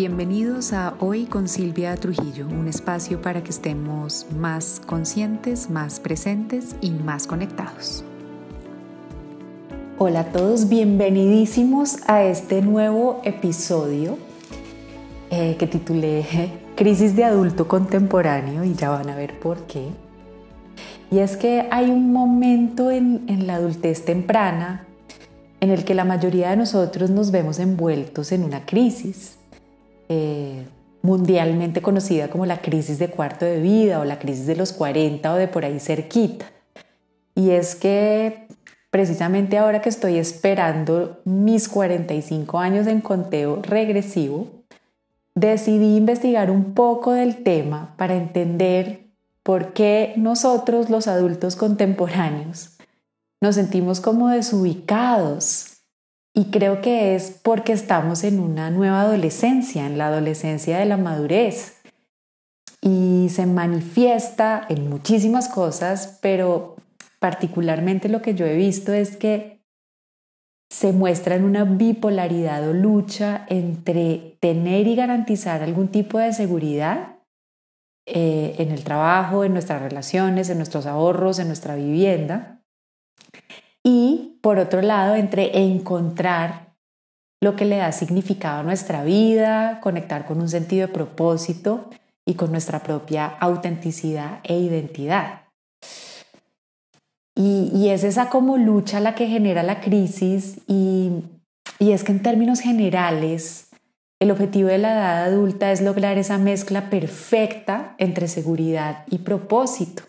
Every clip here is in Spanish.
Bienvenidos a Hoy con Silvia Trujillo, un espacio para que estemos más conscientes, más presentes y más conectados. Hola a todos, bienvenidísimos a este nuevo episodio eh, que titulé Crisis de adulto contemporáneo y ya van a ver por qué. Y es que hay un momento en, en la adultez temprana en el que la mayoría de nosotros nos vemos envueltos en una crisis eh, mundialmente conocida como la crisis de cuarto de vida o la crisis de los 40 o de por ahí cerquita. Y es que precisamente ahora que estoy esperando mis 45 años en conteo regresivo, decidí investigar un poco del tema para entender por qué nosotros los adultos contemporáneos nos sentimos como desubicados y creo que es porque estamos en una nueva adolescencia, en la adolescencia de la madurez. Y se manifiesta en muchísimas cosas, pero particularmente lo que yo he visto es que se muestra en una bipolaridad o lucha entre tener y garantizar algún tipo de seguridad eh, en el trabajo, en nuestras relaciones, en nuestros ahorros, en nuestra vivienda, y por otro lado, entre encontrar lo que le da significado a nuestra vida, conectar con un sentido de propósito y con nuestra propia autenticidad e identidad. Y, es esa como lucha la que genera la crisis y, es que en términos generales el objetivo de la edad adulta es lograr esa mezcla perfecta entre seguridad y propósito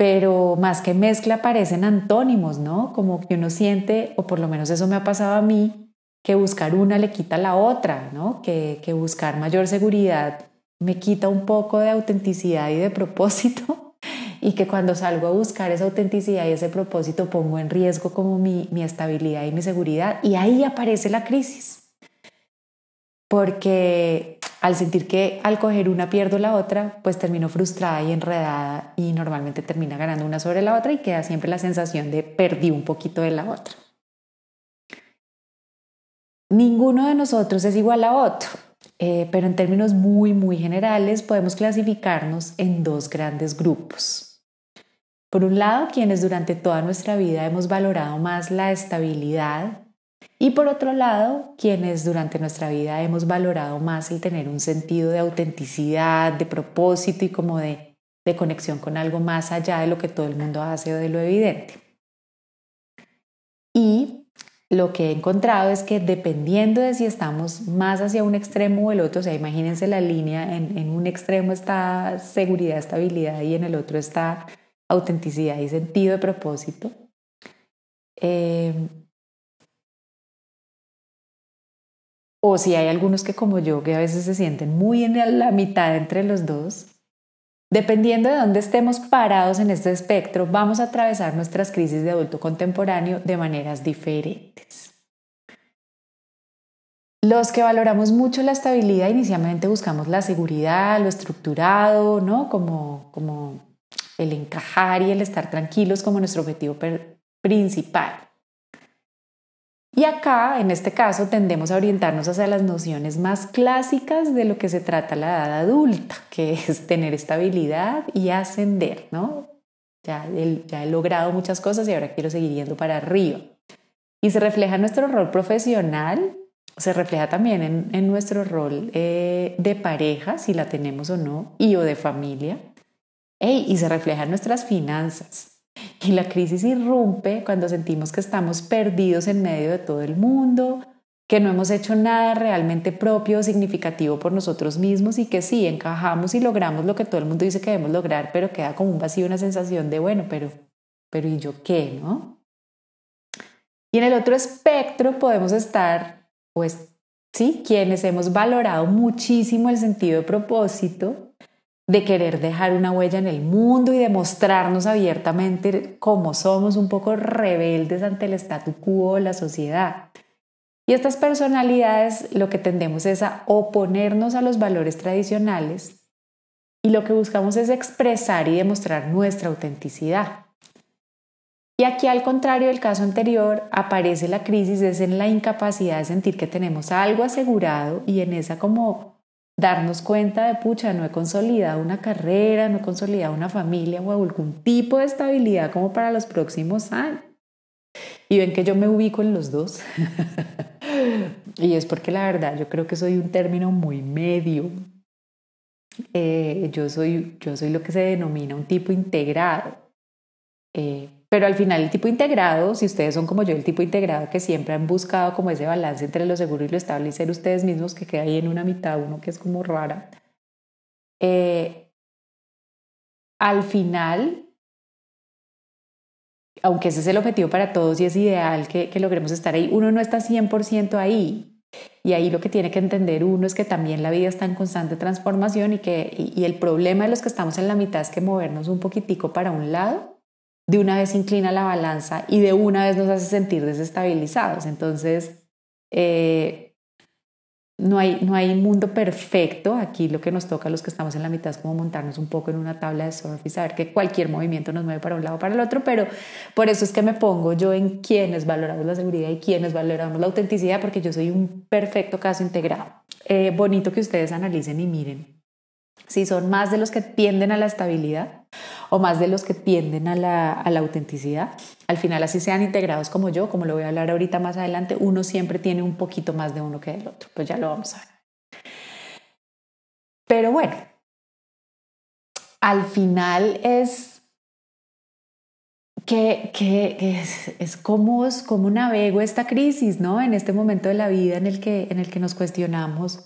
pero más que mezcla parecen antónimos, ¿no? Como que uno siente, o por lo menos eso me ha pasado a mí, que buscar una le quita la otra, ¿no? Que, que buscar mayor seguridad me quita un poco de autenticidad y de propósito y que cuando salgo a buscar esa autenticidad y ese propósito pongo en riesgo como mi, mi estabilidad y mi seguridad y ahí aparece la crisis. Porque al sentir que al coger una pierdo la otra, pues termino frustrada y enredada y normalmente termina ganando una sobre la otra y queda siempre la sensación de perdí un poquito de la otra. Ninguno de nosotros es igual a otro, eh, pero en términos muy, muy generales podemos clasificarnos en dos grandes grupos. Por un lado, quienes durante toda nuestra vida hemos valorado más la estabilidad y por otro lado, quienes durante nuestra vida hemos valorado más el tener un sentido de autenticidad, de propósito y como de, de conexión con algo más allá de lo que todo el mundo hace o de lo evidente. Y lo que he encontrado es que dependiendo de si estamos más hacia un extremo o el otro, o sea, imagínense la línea, en, en un extremo está seguridad, estabilidad y en el otro está autenticidad y sentido de propósito. Eh, o si hay algunos que como yo, que a veces se sienten muy en la mitad entre los dos, dependiendo de dónde estemos parados en este espectro, vamos a atravesar nuestras crisis de adulto contemporáneo de maneras diferentes. Los que valoramos mucho la estabilidad, inicialmente buscamos la seguridad, lo estructurado, ¿no? Como, como el encajar y el estar tranquilos como nuestro objetivo principal. Y acá, en este caso, tendemos a orientarnos hacia las nociones más clásicas de lo que se trata la edad adulta, que es tener estabilidad y ascender, ¿no? Ya he, logrado muchas cosas y ahora quiero seguir yendo para arriba. Y se refleja nuestro rol profesional, se refleja también en, nuestro rol eh, de pareja, si la tenemos o no, y o de familia, y se refleja en nuestras finanzas. Y la crisis irrumpe cuando sentimos que estamos perdidos en medio de todo el mundo, que no hemos hecho nada realmente propio significativo por nosotros mismos y que sí, encajamos y logramos lo que todo el mundo dice que debemos lograr, pero queda como un vacío, una sensación de, bueno, pero, pero ¿y yo qué? ¿No? Y en el otro espectro podemos estar, pues, sí, quienes hemos valorado muchísimo el sentido de propósito, de querer dejar una huella en el mundo y demostrarnos abiertamente cómo somos un poco rebeldes ante el statu quo de la sociedad. Y estas personalidades lo que tendemos es a oponernos a los valores tradicionales y lo que buscamos es expresar y demostrar nuestra autenticidad. Y aquí al contrario del caso anterior, aparece la crisis, es en la incapacidad de sentir que tenemos algo asegurado y en esa como darnos cuenta de, pucha, no he consolidado una carrera, no he consolidado una familia o algún tipo de estabilidad como para los próximos años. Y ven que yo me ubico en los dos. y es porque la verdad yo creo que soy un término muy medio. Eh, yo, soy, yo soy lo que se denomina un tipo integrado. Eh, pero al final el tipo integrado, si ustedes son como yo, el tipo integrado que siempre han buscado como ese balance entre lo seguro y lo estable y ser ustedes mismos, que queda ahí en una mitad, uno que es como rara, eh, al final, aunque ese es el objetivo para todos y es ideal que, que logremos estar ahí, uno no está 100% ahí. Y ahí lo que tiene que entender uno es que también la vida está en constante transformación y que y el problema de los que estamos en la mitad es que movernos un poquitico para un lado de una vez inclina la balanza y de una vez nos hace sentir desestabilizados. Entonces, eh, no, hay, no hay mundo perfecto. Aquí lo que nos toca a los que estamos en la mitad es como montarnos un poco en una tabla de surf y saber que cualquier movimiento nos mueve para un lado o para el otro, pero por eso es que me pongo yo en quienes valoramos la seguridad y quienes valoramos la autenticidad, porque yo soy un perfecto caso integrado. Eh, bonito que ustedes analicen y miren si son más de los que tienden a la estabilidad o más de los que tienden a la, autenticidad. Al final, así sean integrados como yo, como lo voy a hablar ahorita más adelante, uno siempre tiene un poquito más de uno que del otro. Pues ya lo vamos a ver. Pero bueno, al final es que, es, es como, como navego esta crisis, ¿no? En este momento de la vida en el que, en el que nos cuestionamos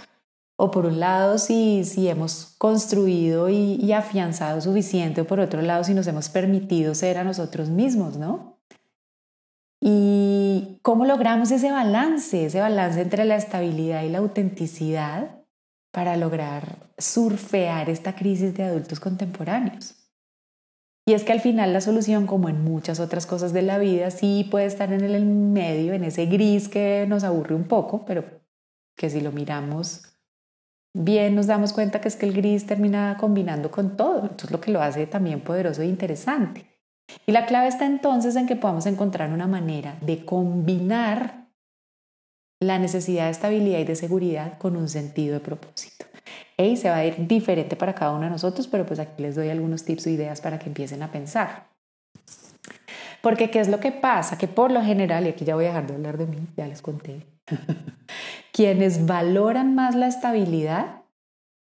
o por un lado si, si hemos construido y, afianzado suficiente, o por otro lado si nos hemos permitido ser a nosotros mismos, ¿no? Y cómo logramos ese balance, ese balance entre la estabilidad y la autenticidad para lograr surfear esta crisis de adultos contemporáneos. Y es que al final la solución, como en muchas otras cosas de la vida, sí puede estar en el medio, en ese gris que nos aburre un poco, pero que si lo miramos bien nos damos cuenta que es que el gris termina combinando con todo, entonces lo que lo hace también poderoso e interesante. Y la clave está entonces en que podamos encontrar una manera de combinar la necesidad de estabilidad y de seguridad con un sentido de propósito. Y se va a ir diferente para cada uno de nosotros, pero pues aquí les doy algunos tips o ideas para que empiecen a pensar. Porque ¿qué es lo que pasa? Que por lo general, y aquí ya voy a dejar de hablar de mí, ya les conté, quienes valoran más la estabilidad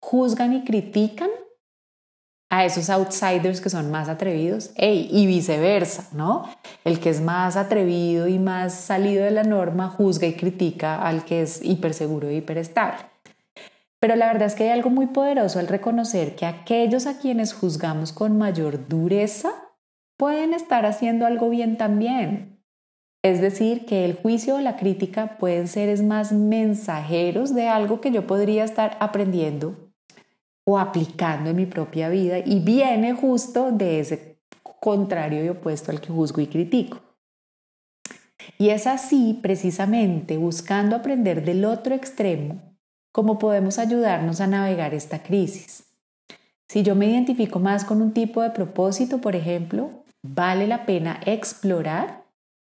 juzgan y critican a esos outsiders que son más atrevidos y viceversa, ¿no? El que es más atrevido y más salido de la norma juzga y critica al que es hiperseguro e hiperestable. Pero la verdad es que hay algo muy poderoso al reconocer que aquellos a quienes juzgamos con mayor dureza pueden estar haciendo algo bien también. Es decir, que el juicio o la crítica pueden ser más mensajeros de algo que yo podría estar aprendiendo o aplicando en mi propia vida y viene justo de ese contrario y opuesto al que juzgo y critico. Y es así, precisamente, buscando aprender del otro extremo, como podemos ayudarnos a navegar esta crisis. Si yo me identifico más con un tipo de propósito, por ejemplo, vale la pena explorar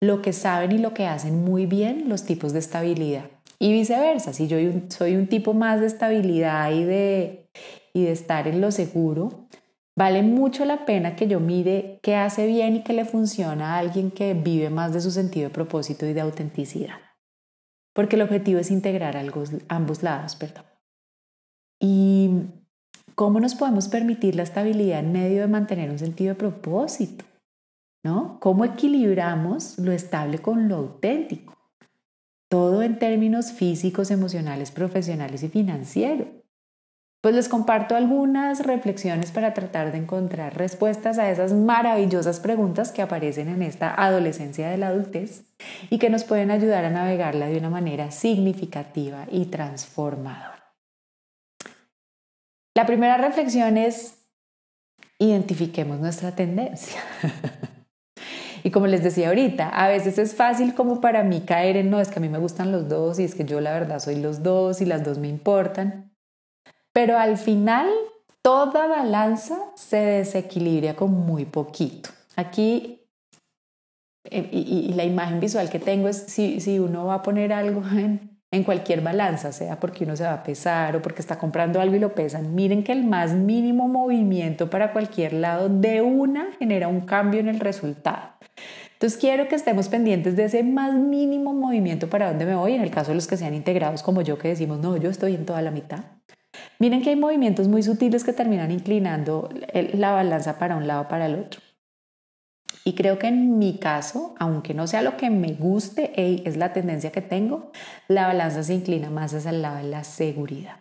lo que saben y lo que hacen muy bien los tipos de estabilidad. Y viceversa, si yo soy un tipo más de estabilidad y de, y de estar en lo seguro, vale mucho la pena que yo mire qué hace bien y qué le funciona a alguien que vive más de su sentido de propósito y de autenticidad. Porque el objetivo es integrar ambos lados, perdón. Y cómo nos podemos permitir la estabilidad en medio de mantener un sentido de propósito. ¿No? ¿Cómo equilibramos lo estable con lo auténtico? Todo en términos físicos, emocionales, profesionales y financieros. Pues les comparto algunas reflexiones para tratar de encontrar respuestas a esas maravillosas preguntas que aparecen en esta adolescencia de la adultez y que nos pueden ayudar a navegarla de una manera significativa y transformadora. La primera reflexión es, identifiquemos nuestra tendencia. Y como les decía ahorita, a veces es fácil como para mí caer en, no, es que a mí me gustan los dos y es que yo la verdad soy los dos y las dos me importan. Pero al final toda balanza se desequilibra con muy poquito. Aquí eh, y, la imagen visual que tengo es si, si uno va a poner algo en, en cualquier balanza, sea porque uno se va a pesar o porque está comprando algo y lo pesan, miren que el más mínimo movimiento para cualquier lado de una genera un cambio en el resultado. Entonces quiero que estemos pendientes de ese más mínimo movimiento para dónde me voy, en el caso de los que sean integrados como yo que decimos, no, yo estoy en toda la mitad. Miren que hay movimientos muy sutiles que terminan inclinando la balanza para un lado para el otro. Y creo que en mi caso, aunque no sea lo que me guste, es la tendencia que tengo, la balanza se inclina más hacia el lado de la seguridad.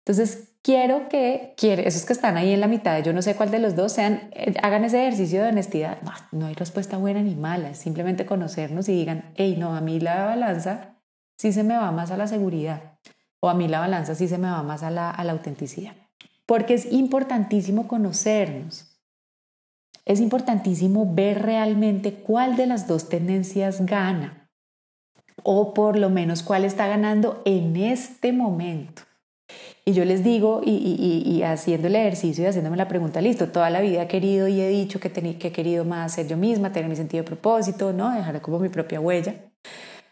Entonces, quiero que esos que están ahí en la mitad, yo no sé cuál de los dos, sean, eh, hagan ese ejercicio de honestidad. No, hay respuesta buena ni mala, es simplemente conocernos y digan, hey, no, a mí la balanza sí se me va más a la seguridad o a mí la balanza sí se me va más a la, a la autenticidad. Porque es importantísimo conocernos. Es importantísimo ver realmente cuál de las dos tendencias gana o por lo menos cuál está ganando en este momento. Y yo les digo, y, haciendo el ejercicio y haciéndome la pregunta, listo, toda la vida he querido y he dicho que, que he querido más ser yo misma, tener mi sentido de propósito, ¿no? dejar como mi propia huella.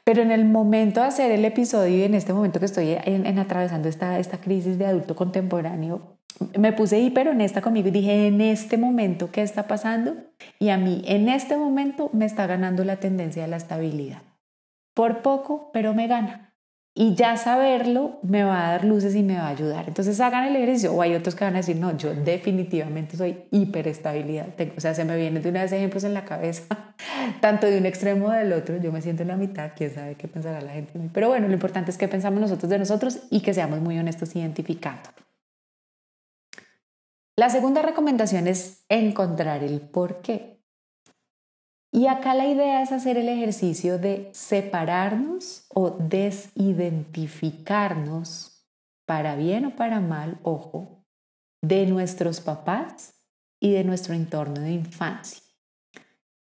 Pero en el momento de hacer el episodio y en este momento que estoy en, atravesando esta, esta crisis de adulto contemporáneo, me puse hiper honesta conmigo y dije, en este momento, ¿qué está pasando? Y a mí, en este momento, me está ganando la tendencia de la estabilidad. Por poco, pero me gana. Y ya saberlo me va a dar luces y me va a ayudar. Entonces hagan el ejercicio. O hay otros que van a decir, no, yo definitivamente soy hiperestabilidad. O sea, se me vienen de una vez ejemplos en la cabeza, tanto de un extremo del otro. Yo me siento en la mitad, quién sabe qué pensará la gente. Pero bueno, lo importante es que pensamos nosotros de nosotros y que seamos muy honestos identificando. La segunda recomendación es encontrar el por qué. Y acá la idea es hacer el ejercicio de separarnos o desidentificarnos, para bien o para mal, ojo, de nuestros papás y de nuestro entorno de infancia.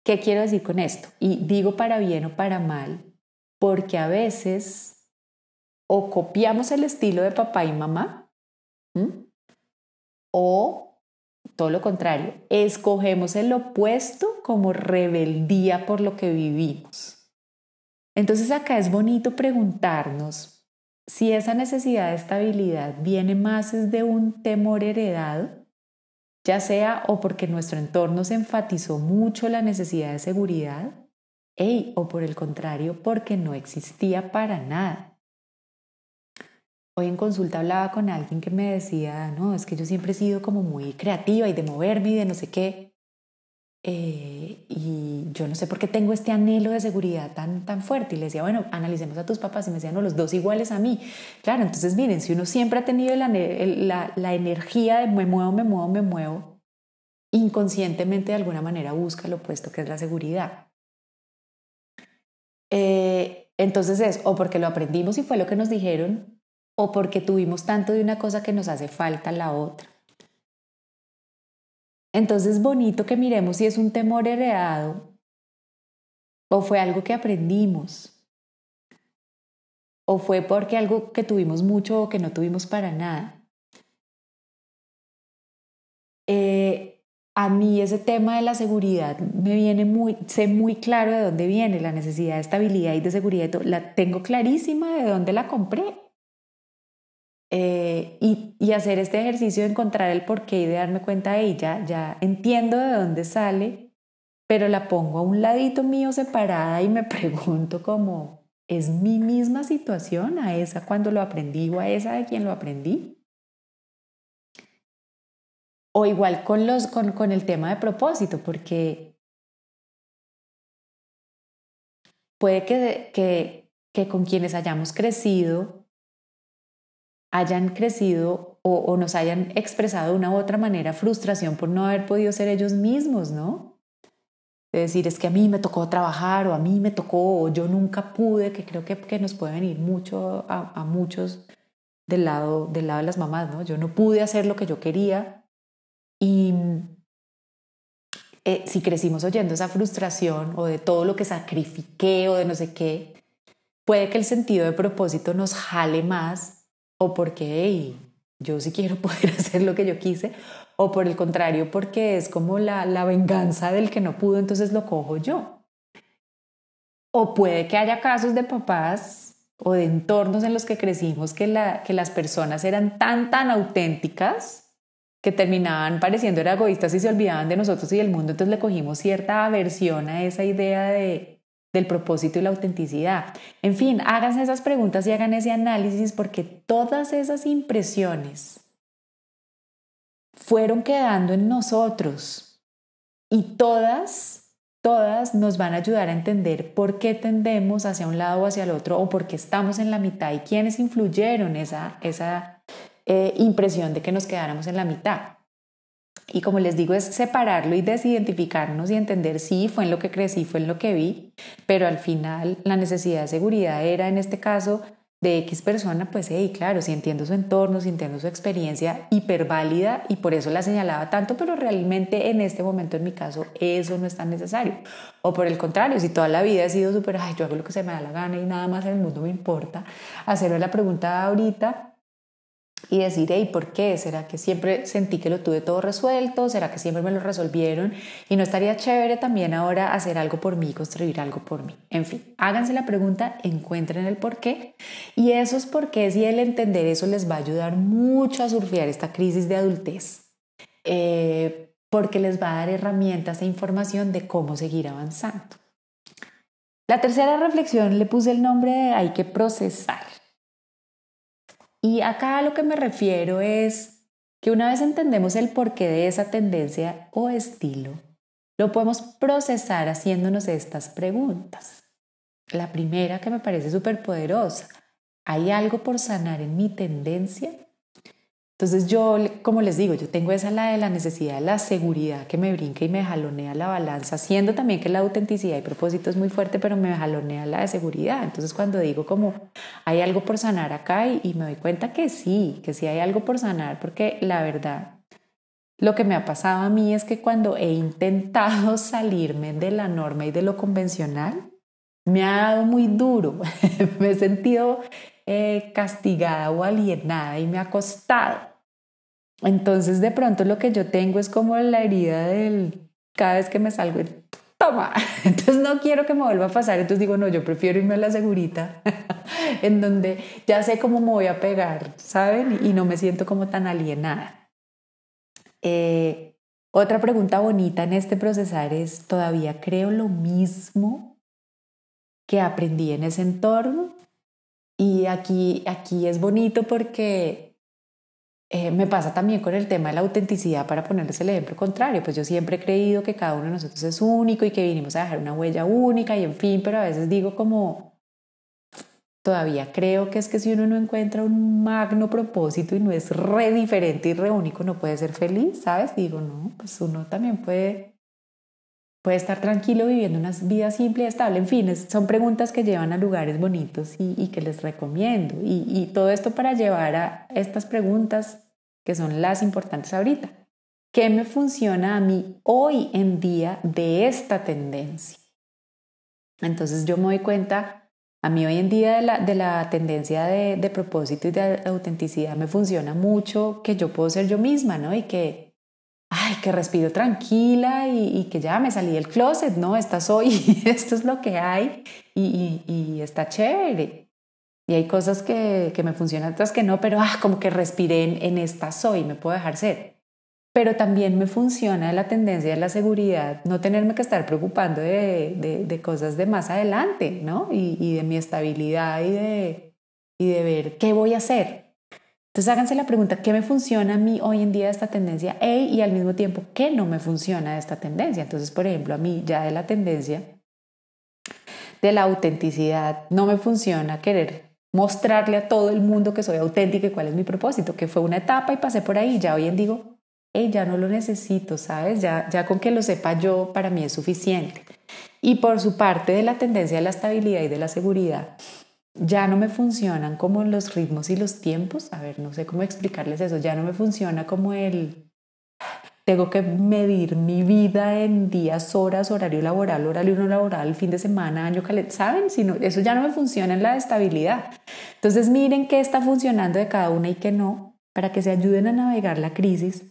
¿Qué quiero decir con esto? Y digo para bien o para mal, porque a veces o copiamos el estilo de papá y mamá, o todo lo contrario, escogemos el opuesto como rebeldía por lo que vivimos. Entonces acá es bonito preguntarnos si esa necesidad de estabilidad viene más de un temor heredado, ya sea o porque nuestro entorno se enfatizó mucho la necesidad de seguridad, o por el contrario, porque no existía para nada. Hoy en consulta hablaba con alguien que me decía, no, es que yo siempre he sido como muy creativa y de moverme y de no sé qué. Eh, y yo no sé por qué tengo este anhelo de seguridad tan, tan fuerte. Y le decía, bueno, analicemos a tus papás. Y me decían, no, los dos iguales a mí. Claro, entonces miren, si uno siempre ha tenido la, la, la energía de me muevo, me muevo, me muevo, inconscientemente de alguna manera busca lo opuesto que es la seguridad. Eh, entonces es o porque lo aprendimos y fue lo que nos dijeron, o porque tuvimos tanto de una cosa que nos hace falta la otra. Entonces es bonito que miremos si es un temor heredado o fue algo que aprendimos o fue porque algo que tuvimos mucho o que no tuvimos para nada. Eh, a mí ese tema de la seguridad me viene muy, sé muy claro de dónde viene la necesidad de estabilidad y de seguridad. La tengo clarísima de dónde la compré. Eh, y, hacer este ejercicio de encontrar el porqué y de darme cuenta de ella, ya entiendo de dónde sale, pero la pongo a un ladito mío separada y me pregunto como, ¿es mi misma situación a esa cuando lo aprendí o a esa de quien lo aprendí? O igual con, los, con, con el tema de propósito, porque puede que, que, que con quienes hayamos crecido hayan crecido o, nos hayan expresado de una u otra manera frustración por no haber podido ser ellos mismos, ¿no? De decir, es que a mí me tocó trabajar o a mí me tocó o yo nunca pude, que creo que, que nos puede venir mucho a, muchos del lado, del lado de las mamás, ¿no? Yo no pude hacer lo que yo quería y eh, si crecimos oyendo esa frustración o de todo lo que sacrifiqué o de no sé qué, puede que el sentido de propósito nos jale más o porque yo sí quiero poder hacer lo que yo quise, o por el contrario, porque es como la, la venganza del que no pudo, entonces lo cojo yo. O puede que haya casos de papás o de entornos en los que crecimos que, la, que las personas eran tan, tan auténticas que terminaban pareciendo egoístas y se olvidaban de nosotros y del mundo, entonces le cogimos cierta aversión a esa idea de, del propósito y la autenticidad. En fin, háganse esas preguntas y hagan ese análisis porque todas esas impresiones fueron quedando en nosotros y todas, todas nos van a ayudar a entender por qué tendemos hacia un lado o hacia el otro o por qué estamos en la mitad y quiénes influyeron esa, esa eh, impresión de que nos quedáramos en la mitad. Y como les digo, es separarlo y desidentificarnos y entender si fue en lo que crecí, fue en lo que vi, pero al final la necesidad de seguridad era en este caso de X persona, pues hey, claro, si entiendo su entorno, si entiendo su experiencia hiperválida y por eso la señalaba tanto, pero realmente en este momento en mi caso eso no es tan necesario. O por el contrario, si toda la vida he sido súper, ay, yo hago lo que se me da la gana y nada más en el mundo me importa, hacerme la pregunta ahorita y decir, hey, ¿por qué? ¿Será que siempre sentí que lo tuve todo resuelto? ¿Será que siempre me lo resolvieron? Y no estaría chévere también ahora hacer algo por mí, construir algo por mí. En fin, háganse la pregunta, encuentren el por qué. Y esos porqués y el entender eso les va a ayudar mucho a surfear esta crisis de adultez. Eh, porque les va a dar herramientas e información de cómo seguir avanzando. La tercera reflexión le puse el nombre de hay que procesar. Y acá a lo que me refiero es que una vez entendemos el porqué de esa tendencia o estilo, lo podemos procesar haciéndonos estas preguntas. La primera que me parece súper poderosa, ¿hay algo por sanar en mi tendencia? Entonces yo, como les digo, yo tengo esa la de la necesidad de la seguridad que me brinca y me jalonea la balanza, siendo también que la autenticidad y propósito es muy fuerte, pero me jalonea la de seguridad. Entonces cuando digo como hay algo por sanar acá y, me doy cuenta que sí, que sí hay algo por sanar, porque la verdad, lo que me ha pasado a mí es que cuando he intentado salirme de la norma y de lo convencional, me ha dado muy duro, me he sentido eh, castigada o alienada y me ha costado. Entonces de pronto lo que yo tengo es como la herida del cada vez que me salgo, toma, entonces no quiero que me vuelva a pasar, entonces digo, no, yo prefiero irme a la segurita, en donde ya sé cómo me voy a pegar, ¿saben? Y no me siento como tan alienada. Eh, otra pregunta bonita en este procesar es, ¿todavía creo lo mismo que aprendí en ese entorno? Y aquí, aquí es bonito porque eh, me pasa también con el tema de la autenticidad, para ponerles el ejemplo contrario, pues yo siempre he creído que cada uno de nosotros es único y que vinimos a dejar una huella única y en fin, pero a veces digo como, todavía creo que es que si uno no encuentra un magno propósito y no es re diferente y re único, no puede ser feliz, ¿sabes? Digo, no, pues uno también puede, puede estar tranquilo viviendo una vida simple y estable. En fin, son preguntas que llevan a lugares bonitos y, que les recomiendo. y todo esto para llevar a estas preguntas que son las importantes ahorita. ¿Qué me funciona a mí hoy en día de esta tendencia? Entonces yo me doy cuenta, a mí hoy en día de la, de la tendencia de, de, propósito y de autenticidad me funciona mucho que yo puedo ser yo misma, ¿no? Y que, ay, que respiro tranquila y, que ya me salí del closet, ¿no? Esta soy, esto es lo que hay y, y, y está chévere. Y hay cosas que, que me funcionan, otras que no, pero ah, como que respiré en, en esta soy, me puedo dejar ser. Pero también me funciona la tendencia de la seguridad, no tenerme que estar preocupando de, de, de cosas de más adelante, ¿no? Y, y, de mi estabilidad y de, y de ver qué voy a hacer. Entonces háganse la pregunta, ¿qué me funciona a mí hoy en día de esta tendencia? y al mismo tiempo, ¿qué no me funciona de esta tendencia? Entonces, por ejemplo, a mí ya de la tendencia de la autenticidad no me funciona querer mostrarle a todo el mundo que soy auténtica y cuál es mi propósito, que fue una etapa y pasé por ahí, ya hoy en digo, ya no lo necesito, ¿sabes? Ya, ya con que lo sepa yo, para mí es suficiente. Y por su parte de la tendencia de la estabilidad y de la seguridad, ya no me funcionan como los ritmos y los tiempos, a ver, no sé cómo explicarles eso, ya no me funciona como el tengo que medir mi vida en días, horas, horario laboral, horario no laboral, fin de semana, año calendario, ¿saben? Sino, eso ya no me funciona en la estabilidad. Entonces miren qué está funcionando de cada una y qué no, para que se ayuden a navegar la crisis.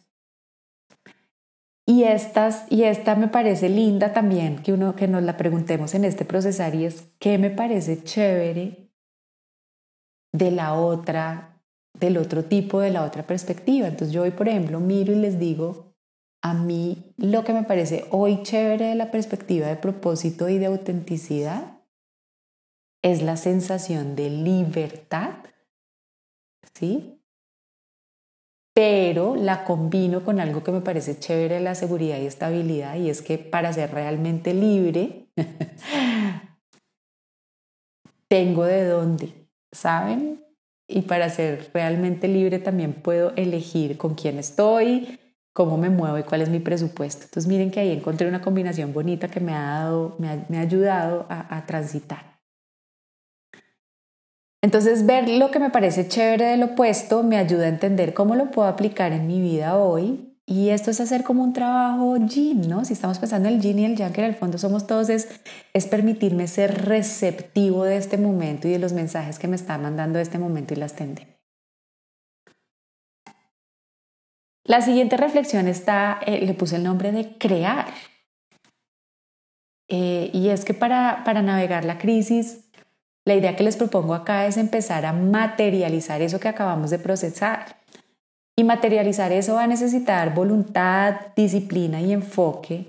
Y, estas, y esta me parece linda también que, uno, que nos la preguntemos en este procesar y es, ¿qué me parece chévere de la otra, del otro tipo, de la otra perspectiva? Entonces yo hoy, por ejemplo, miro y les digo, a mí lo que me parece hoy chévere de la perspectiva de propósito y de autenticidad es la sensación de libertad, ¿sí? pero la combino con algo que me parece chévere la seguridad y estabilidad y es que para ser realmente libre tengo de dónde, ¿saben? Y para ser realmente libre también puedo elegir con quién estoy, cómo me muevo y cuál es mi presupuesto. Entonces miren que ahí encontré una combinación bonita que me ha, dado, me ha, ayudado a transitar. Entonces, ver lo que me parece chévere del opuesto me ayuda a entender cómo lo puedo aplicar en mi vida hoy. Y esto es hacer como un trabajo yin, ¿no? Si estamos pensando en el yin y el yang, que en el fondo somos todos, es, es permitirme ser receptivo de este momento y de los mensajes que me está mandando este momento y las tendencias. La siguiente reflexión está, eh, le puse el nombre de crear. Eh, y es que para, para navegar la crisis la idea que les propongo acá es empezar a materializar eso que acabamos de procesar. Y materializar eso va a necesitar voluntad, disciplina y enfoque,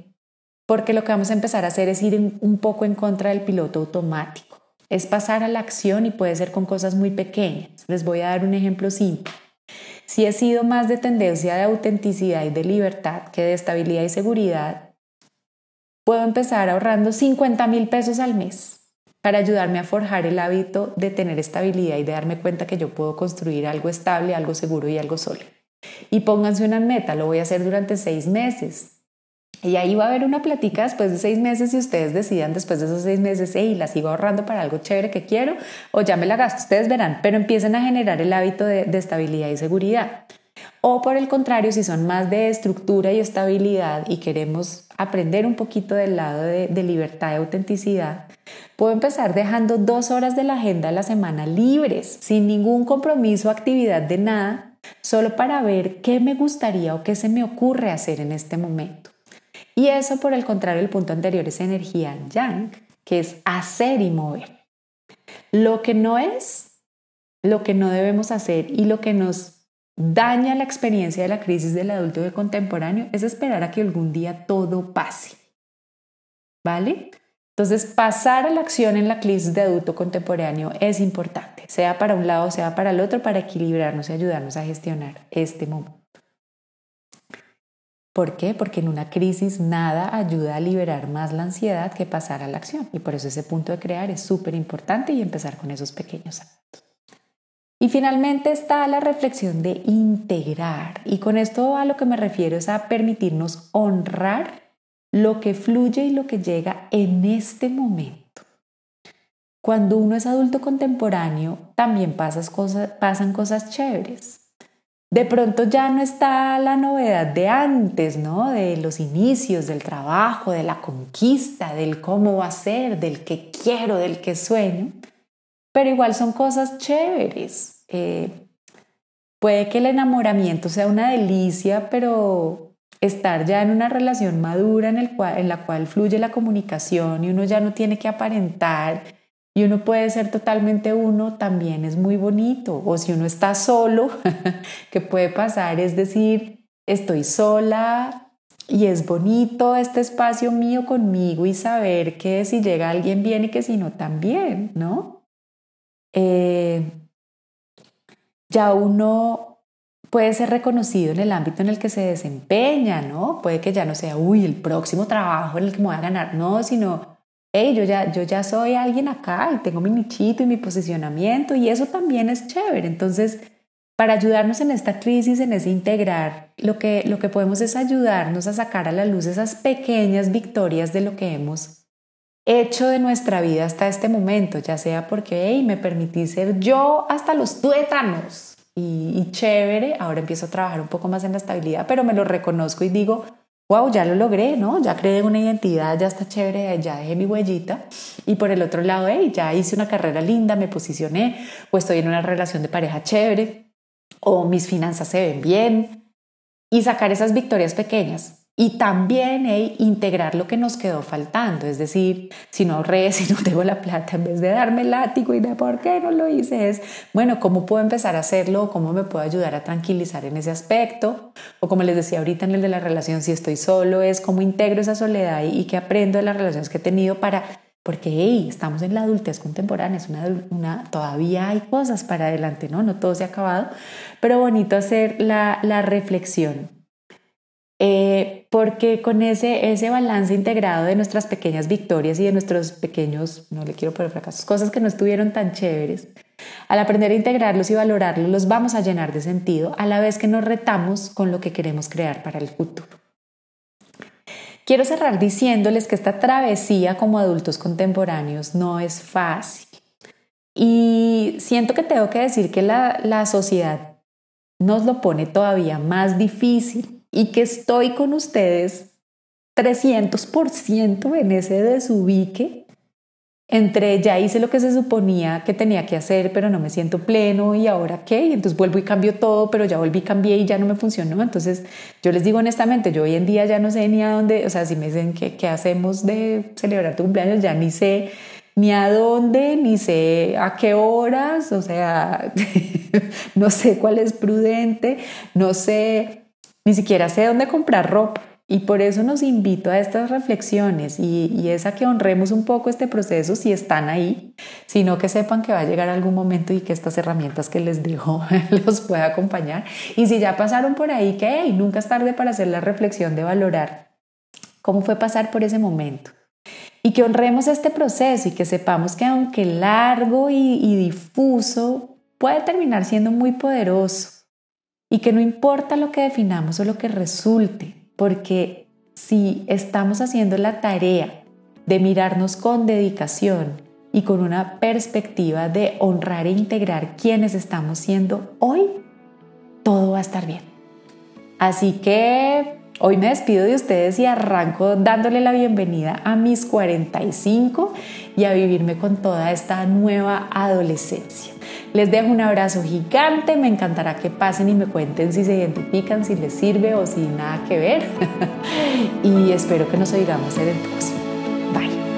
porque lo que vamos a empezar a hacer es ir un poco en contra del piloto automático. Es pasar a la acción y puede ser con cosas muy pequeñas. Les voy a dar un ejemplo simple. Si he sido más de tendencia de autenticidad y de libertad que de estabilidad y seguridad, puedo empezar ahorrando 50 mil pesos al mes para ayudarme a forjar el hábito de tener estabilidad y de darme cuenta que yo puedo construir algo estable, algo seguro y algo sólido. Y pónganse una meta, lo voy a hacer durante seis meses. Y ahí va a haber una platica después de seis meses y ustedes decidan después de esos seis meses, hey, la sigo ahorrando para algo chévere que quiero o ya me la gasto, ustedes verán, pero empiecen a generar el hábito de, estabilidad y seguridad. O por el contrario, si son más de estructura y estabilidad y queremos aprender un poquito del lado de, de libertad y autenticidad, Puedo empezar dejando dos horas de la agenda a la semana libres, sin ningún compromiso actividad de nada, solo para ver qué me gustaría o qué se me ocurre hacer en este momento. Y eso, por el contrario, el punto anterior es energía yang, que es hacer y mover. Lo que no es, lo que no debemos hacer y lo que nos daña la experiencia de la crisis del adulto de contemporáneo es esperar a que algún día todo pase. ¿Vale? Entonces, pasar a la acción en la crisis de adulto contemporáneo es importante, sea para un lado, sea para el otro, para equilibrarnos y ayudarnos a gestionar este momento. ¿Por qué? Porque en una crisis nada ayuda a liberar más la ansiedad que pasar a la acción. Y por eso ese punto de crear es súper importante y empezar con esos pequeños actos. Y finalmente está la reflexión de integrar. Y con esto a lo que me refiero es a permitirnos honrar lo que fluye y lo que llega en este momento. Cuando uno es adulto contemporáneo, también pasan cosas chéveres. De pronto ya no está la novedad de antes, ¿no? De los inicios, del trabajo, de la conquista, del cómo va a ser, del que quiero, del que sueño. Pero igual son cosas chéveres. Eh, puede que el enamoramiento sea una delicia, pero estar ya en una relación madura en, el cual, en la cual fluye la comunicación y uno ya no tiene que aparentar y uno puede ser totalmente uno, también es muy bonito. O si uno está solo, que puede pasar es decir, estoy sola y es bonito este espacio mío conmigo y saber que si llega alguien bien y que si no también, ¿no? Eh, ya uno puede ser reconocido en el ámbito en el que se desempeña, ¿no? Puede que ya no sea, uy, el próximo trabajo en el que me voy a ganar, no, sino, hey, yo ya, yo ya soy alguien acá y tengo mi nichito y mi posicionamiento y eso también es chévere. Entonces, para ayudarnos en esta crisis, en ese integrar, lo que, lo que podemos es ayudarnos a sacar a la luz esas pequeñas victorias de lo que hemos hecho de nuestra vida hasta este momento, ya sea porque, hey, me permití ser yo hasta los tuétanos, y, chévere, ahora empiezo a trabajar un poco más en la estabilidad, pero me lo reconozco y digo, wow, ya lo logré, ¿no? Ya creé una identidad, ya está chévere, ya dejé mi huellita. Y por el otro lado, hey, ya hice una carrera linda, me posicioné, o estoy en una relación de pareja chévere, o mis finanzas se ven bien. Y sacar esas victorias pequeñas. Y también integrar lo que nos quedó faltando, es decir, si no ahorré, si no tengo la plata, en vez de darme el látigo y de por qué no lo hice, es, bueno, ¿cómo puedo empezar a hacerlo? ¿Cómo me puedo ayudar a tranquilizar en ese aspecto? O como les decía ahorita en el de la relación, si estoy solo, es cómo integro esa soledad y, qué aprendo de las relaciones que he tenido para porque hey, estamos en la adultez contemporánea, una, todavía hay cosas para adelante, ¿no? No todo se ha acabado, pero bonito hacer la reflexión eh, porque con ese, ese balance integrado de nuestras pequeñas victorias y de nuestros pequeños, no le quiero poner fracasos, cosas que no estuvieron tan chéveres, al aprender a integrarlos y valorarlos, los vamos a llenar de sentido a la vez que nos retamos con lo que queremos crear para el futuro. Quiero cerrar diciéndoles que esta travesía como adultos contemporáneos no es fácil. Y siento que tengo que decir que la, la sociedad nos lo pone todavía más difícil y que estoy con ustedes 300% en ese desubique entre ya hice lo que se suponía que tenía que hacer, pero no me siento pleno y ahora qué, y entonces vuelvo y cambio todo, pero ya volví, cambié y ya no me funcionó. Entonces yo les digo honestamente, yo hoy en día ya no sé ni a dónde, o sea, si me dicen qué, qué hacemos de celebrar tu cumpleaños, ya ni sé ni a dónde, ni sé a qué horas, o sea, no sé cuál es prudente, no sé ni siquiera sé dónde comprar ropa. Y por eso nos invito a estas reflexiones y, es a que honremos un poco este proceso si están ahí, sino que sepan que va a llegar algún momento y que estas herramientas que les dejo los pueda acompañar. Y si ya pasaron por ahí, que nunca es tarde para hacer la reflexión de valorar cómo fue pasar por ese momento. Y que honremos este proceso y que sepamos que aunque largo y difuso, puede terminar siendo muy poderoso y que no importa lo que definamos o lo que resulte, porque si estamos haciendo la tarea de mirarnos con dedicación y con una perspectiva de honrar e integrar quienes estamos siendo hoy, todo va a estar bien. Así que hoy me despido de ustedes y arranco dándole la bienvenida a mis 45 y a vivirme con toda esta nueva adolescencia. Les dejo un abrazo gigante, me encantará que pasen y me cuenten si se identifican, si les sirve o si nada que ver. y espero que nos oigamos en el próximo. Bye.